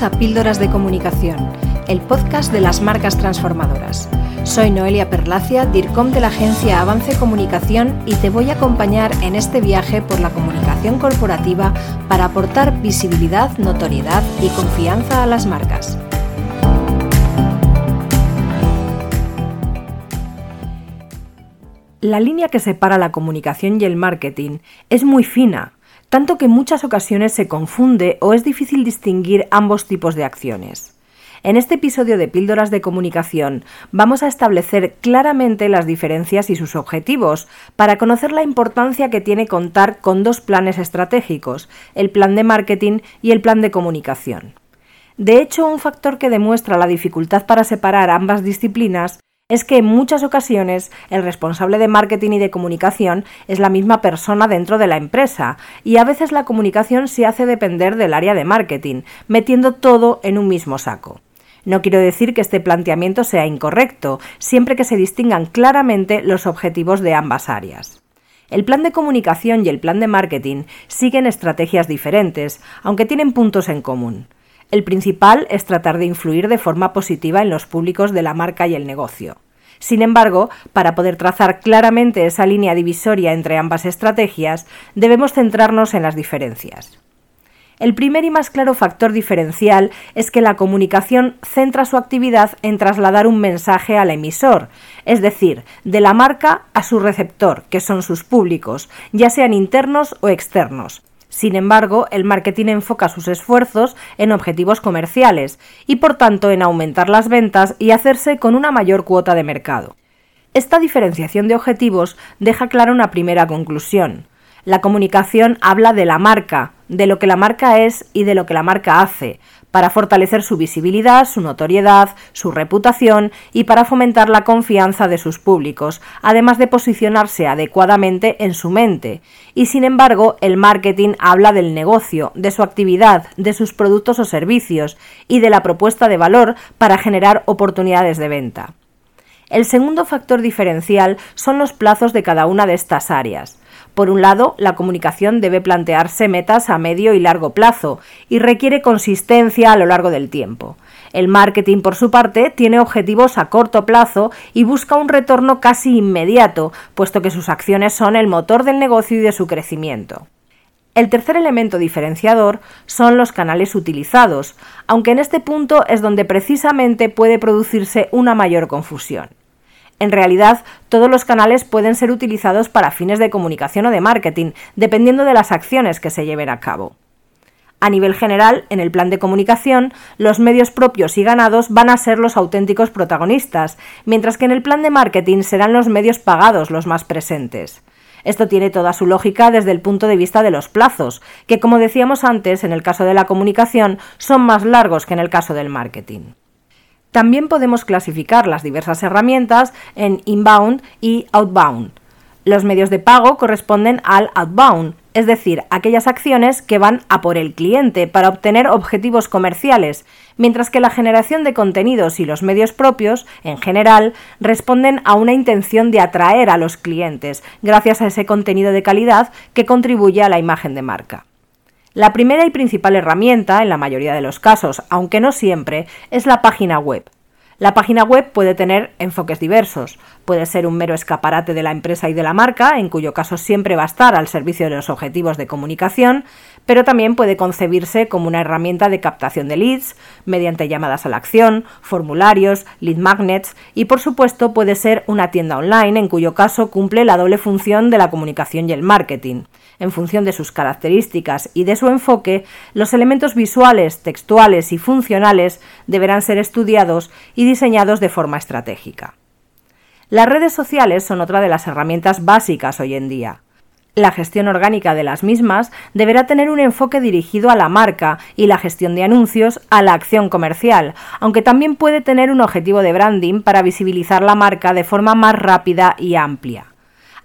A Píldoras de Comunicación, el podcast de las marcas transformadoras. Soy Noelia Perlacia, DIRCOM de la agencia Avance Comunicación y te voy a acompañar en este viaje por la comunicación corporativa para aportar visibilidad, notoriedad y confianza a las marcas. La línea que separa la comunicación y el marketing es muy fina tanto que en muchas ocasiones se confunde o es difícil distinguir ambos tipos de acciones. En este episodio de Píldoras de Comunicación vamos a establecer claramente las diferencias y sus objetivos para conocer la importancia que tiene contar con dos planes estratégicos, el plan de marketing y el plan de comunicación. De hecho, un factor que demuestra la dificultad para separar ambas disciplinas es que en muchas ocasiones el responsable de marketing y de comunicación es la misma persona dentro de la empresa y a veces la comunicación se hace depender del área de marketing, metiendo todo en un mismo saco. No quiero decir que este planteamiento sea incorrecto, siempre que se distingan claramente los objetivos de ambas áreas. El plan de comunicación y el plan de marketing siguen estrategias diferentes, aunque tienen puntos en común. El principal es tratar de influir de forma positiva en los públicos de la marca y el negocio. Sin embargo, para poder trazar claramente esa línea divisoria entre ambas estrategias, debemos centrarnos en las diferencias. El primer y más claro factor diferencial es que la comunicación centra su actividad en trasladar un mensaje al emisor, es decir, de la marca a su receptor, que son sus públicos, ya sean internos o externos. Sin embargo, el marketing enfoca sus esfuerzos en objetivos comerciales y por tanto en aumentar las ventas y hacerse con una mayor cuota de mercado. Esta diferenciación de objetivos deja clara una primera conclusión. La comunicación habla de la marca, de lo que la marca es y de lo que la marca hace, para fortalecer su visibilidad, su notoriedad, su reputación y para fomentar la confianza de sus públicos, además de posicionarse adecuadamente en su mente. Y sin embargo, el marketing habla del negocio, de su actividad, de sus productos o servicios y de la propuesta de valor para generar oportunidades de venta. El segundo factor diferencial son los plazos de cada una de estas áreas. Por un lado, la comunicación debe plantearse metas a medio y largo plazo y requiere consistencia a lo largo del tiempo. El marketing, por su parte, tiene objetivos a corto plazo y busca un retorno casi inmediato, puesto que sus acciones son el motor del negocio y de su crecimiento. El tercer elemento diferenciador son los canales utilizados, aunque en este punto es donde precisamente puede producirse una mayor confusión. En realidad, todos los canales pueden ser utilizados para fines de comunicación o de marketing, dependiendo de las acciones que se lleven a cabo. A nivel general, en el plan de comunicación, los medios propios y ganados van a ser los auténticos protagonistas, mientras que en el plan de marketing serán los medios pagados los más presentes. Esto tiene toda su lógica desde el punto de vista de los plazos, que como decíamos antes, en el caso de la comunicación, son más largos que en el caso del marketing. También podemos clasificar las diversas herramientas en inbound y outbound. Los medios de pago corresponden al outbound, es decir, aquellas acciones que van a por el cliente para obtener objetivos comerciales, mientras que la generación de contenidos y los medios propios, en general, responden a una intención de atraer a los clientes, gracias a ese contenido de calidad que contribuye a la imagen de marca. La primera y principal herramienta, en la mayoría de los casos, aunque no siempre, es la página web. La página web puede tener enfoques diversos. Puede ser un mero escaparate de la empresa y de la marca, en cuyo caso siempre va a estar al servicio de los objetivos de comunicación, pero también puede concebirse como una herramienta de captación de leads mediante llamadas a la acción, formularios, lead magnets y por supuesto puede ser una tienda online en cuyo caso cumple la doble función de la comunicación y el marketing. En función de sus características y de su enfoque, los elementos visuales, textuales y funcionales deberán ser estudiados y diseñados de forma estratégica. Las redes sociales son otra de las herramientas básicas hoy en día. La gestión orgánica de las mismas deberá tener un enfoque dirigido a la marca y la gestión de anuncios a la acción comercial, aunque también puede tener un objetivo de branding para visibilizar la marca de forma más rápida y amplia.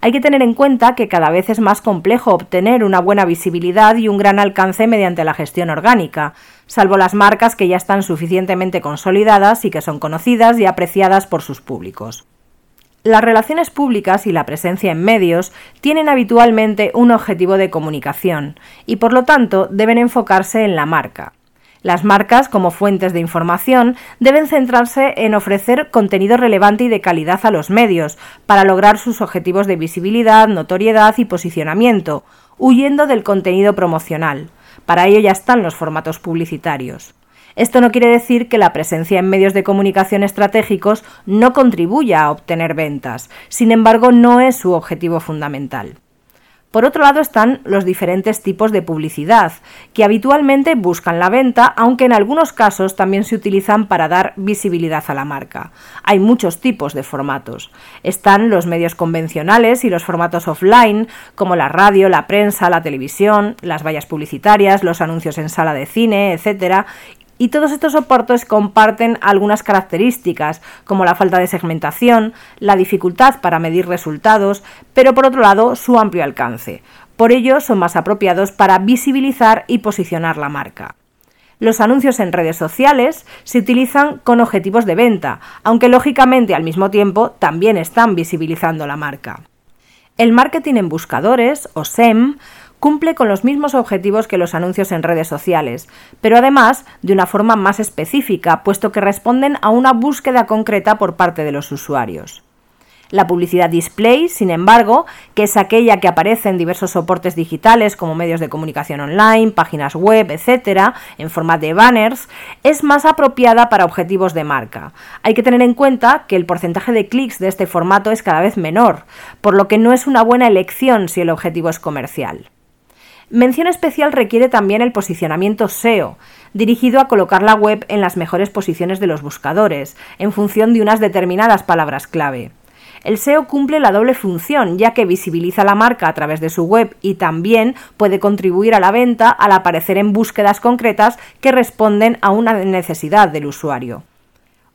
Hay que tener en cuenta que cada vez es más complejo obtener una buena visibilidad y un gran alcance mediante la gestión orgánica, salvo las marcas que ya están suficientemente consolidadas y que son conocidas y apreciadas por sus públicos. Las relaciones públicas y la presencia en medios tienen habitualmente un objetivo de comunicación y por lo tanto deben enfocarse en la marca. Las marcas, como fuentes de información, deben centrarse en ofrecer contenido relevante y de calidad a los medios, para lograr sus objetivos de visibilidad, notoriedad y posicionamiento, huyendo del contenido promocional. Para ello ya están los formatos publicitarios. Esto no quiere decir que la presencia en medios de comunicación estratégicos no contribuya a obtener ventas, sin embargo no es su objetivo fundamental. Por otro lado están los diferentes tipos de publicidad, que habitualmente buscan la venta, aunque en algunos casos también se utilizan para dar visibilidad a la marca. Hay muchos tipos de formatos. Están los medios convencionales y los formatos offline, como la radio, la prensa, la televisión, las vallas publicitarias, los anuncios en sala de cine, etc y todos estos soportes comparten algunas características, como la falta de segmentación, la dificultad para medir resultados, pero por otro lado su amplio alcance. Por ello son más apropiados para visibilizar y posicionar la marca. Los anuncios en redes sociales se utilizan con objetivos de venta, aunque lógicamente al mismo tiempo también están visibilizando la marca. El marketing en buscadores, o SEM, cumple con los mismos objetivos que los anuncios en redes sociales, pero además de una forma más específica, puesto que responden a una búsqueda concreta por parte de los usuarios. La publicidad display, sin embargo, que es aquella que aparece en diversos soportes digitales como medios de comunicación online, páginas web, etc., en forma de banners, es más apropiada para objetivos de marca. Hay que tener en cuenta que el porcentaje de clics de este formato es cada vez menor, por lo que no es una buena elección si el objetivo es comercial. Mención especial requiere también el posicionamiento SEO, dirigido a colocar la web en las mejores posiciones de los buscadores, en función de unas determinadas palabras clave. El SEO cumple la doble función, ya que visibiliza la marca a través de su web y también puede contribuir a la venta al aparecer en búsquedas concretas que responden a una necesidad del usuario.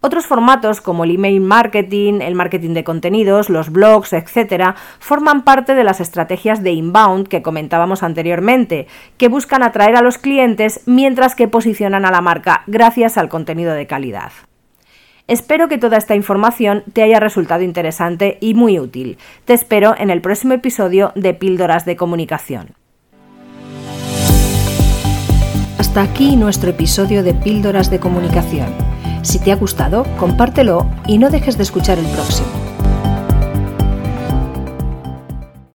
Otros formatos como el email marketing, el marketing de contenidos, los blogs, etc., forman parte de las estrategias de inbound que comentábamos anteriormente, que buscan atraer a los clientes mientras que posicionan a la marca gracias al contenido de calidad. Espero que toda esta información te haya resultado interesante y muy útil. Te espero en el próximo episodio de Píldoras de Comunicación. Hasta aquí nuestro episodio de Píldoras de Comunicación. Si te ha gustado, compártelo y no dejes de escuchar el próximo.